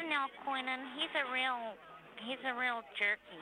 Listen now, Quentin. He's a real, he's a real jerky.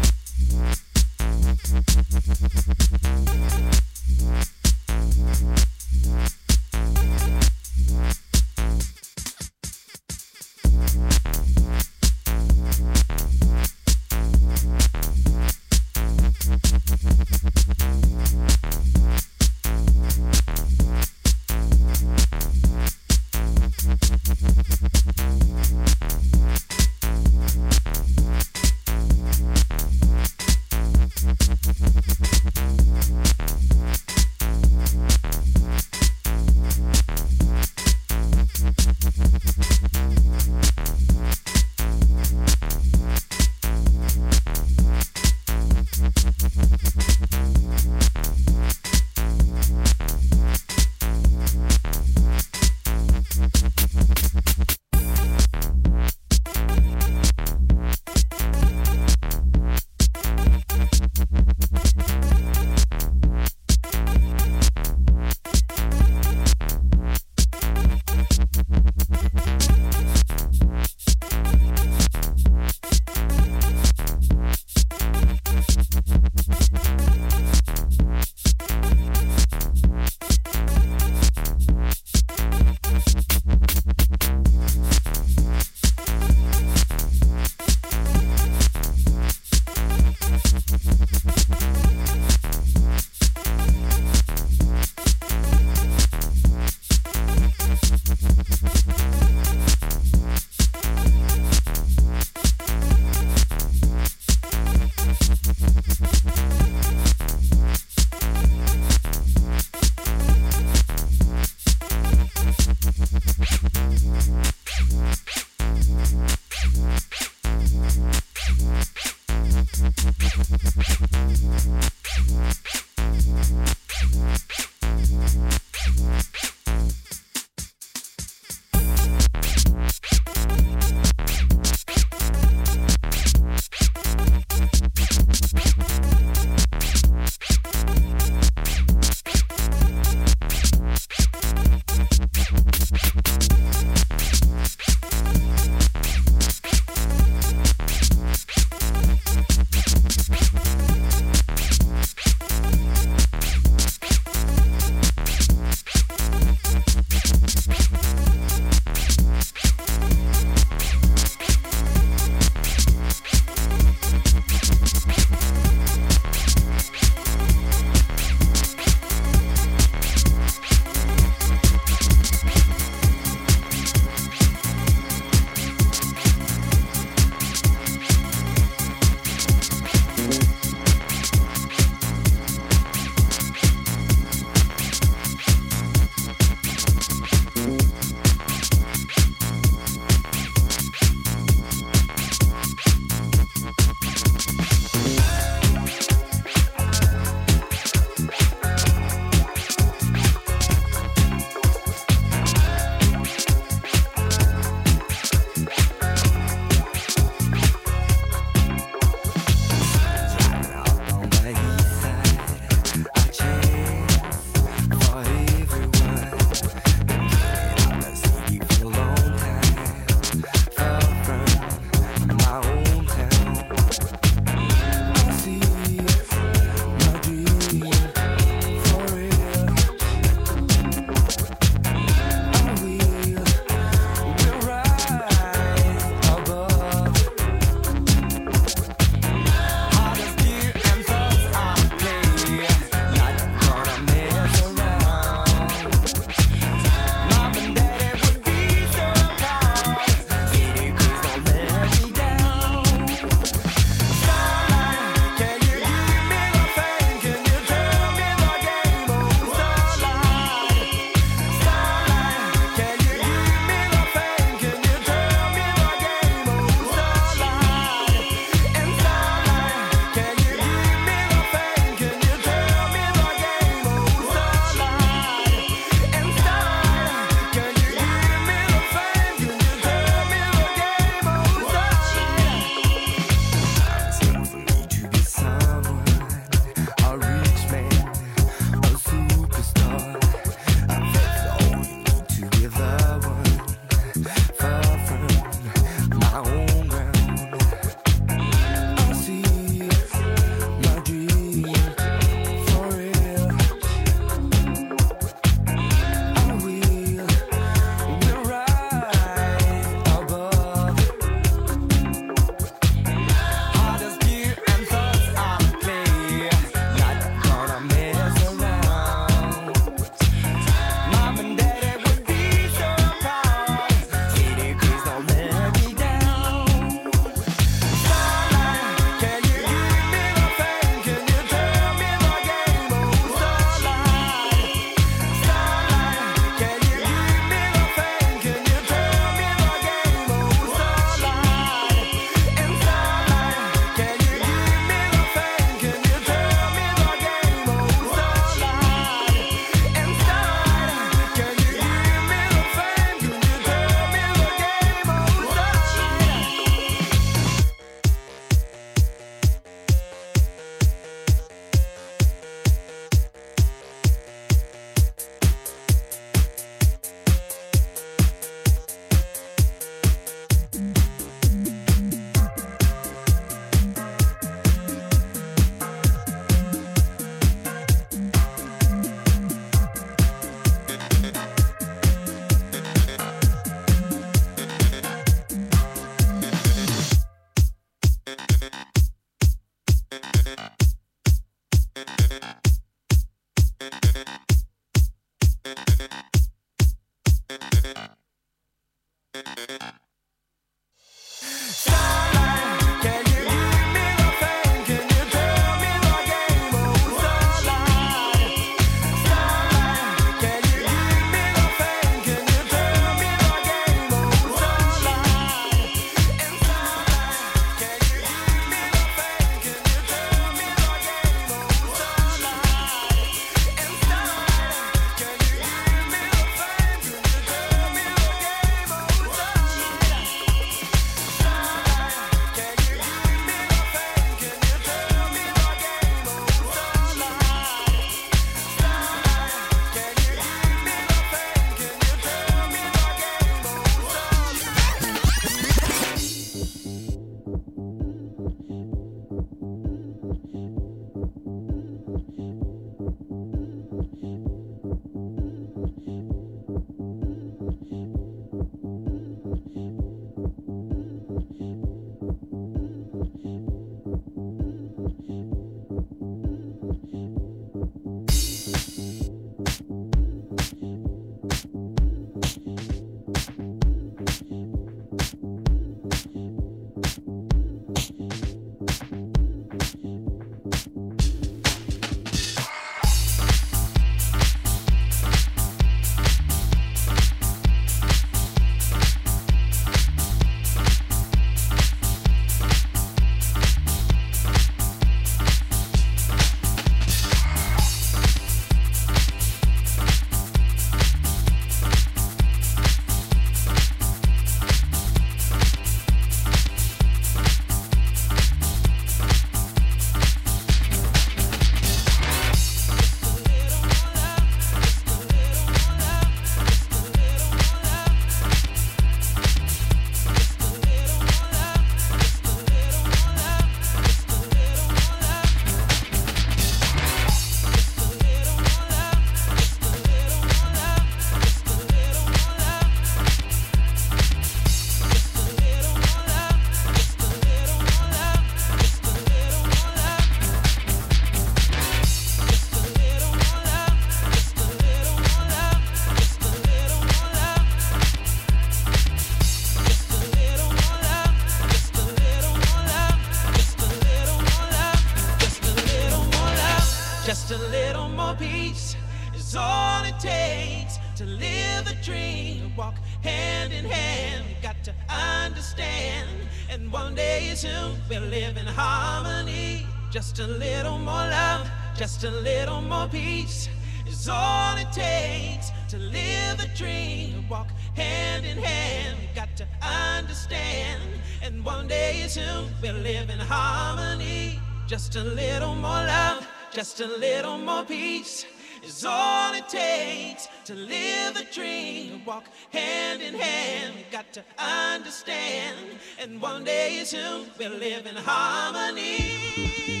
Peace is all it takes to live the dream, walk hand in hand. We got to understand, and one day soon we'll live in harmony. Just a little more love, just a little more peace is all it takes to live the dream, walk hand in hand. We got to understand, and one day soon we'll live in harmony.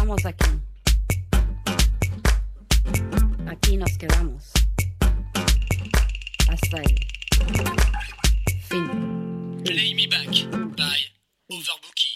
estamos aquí. Aquí nos quedamos. Hasta el fin. Play Me Back by Overbooking.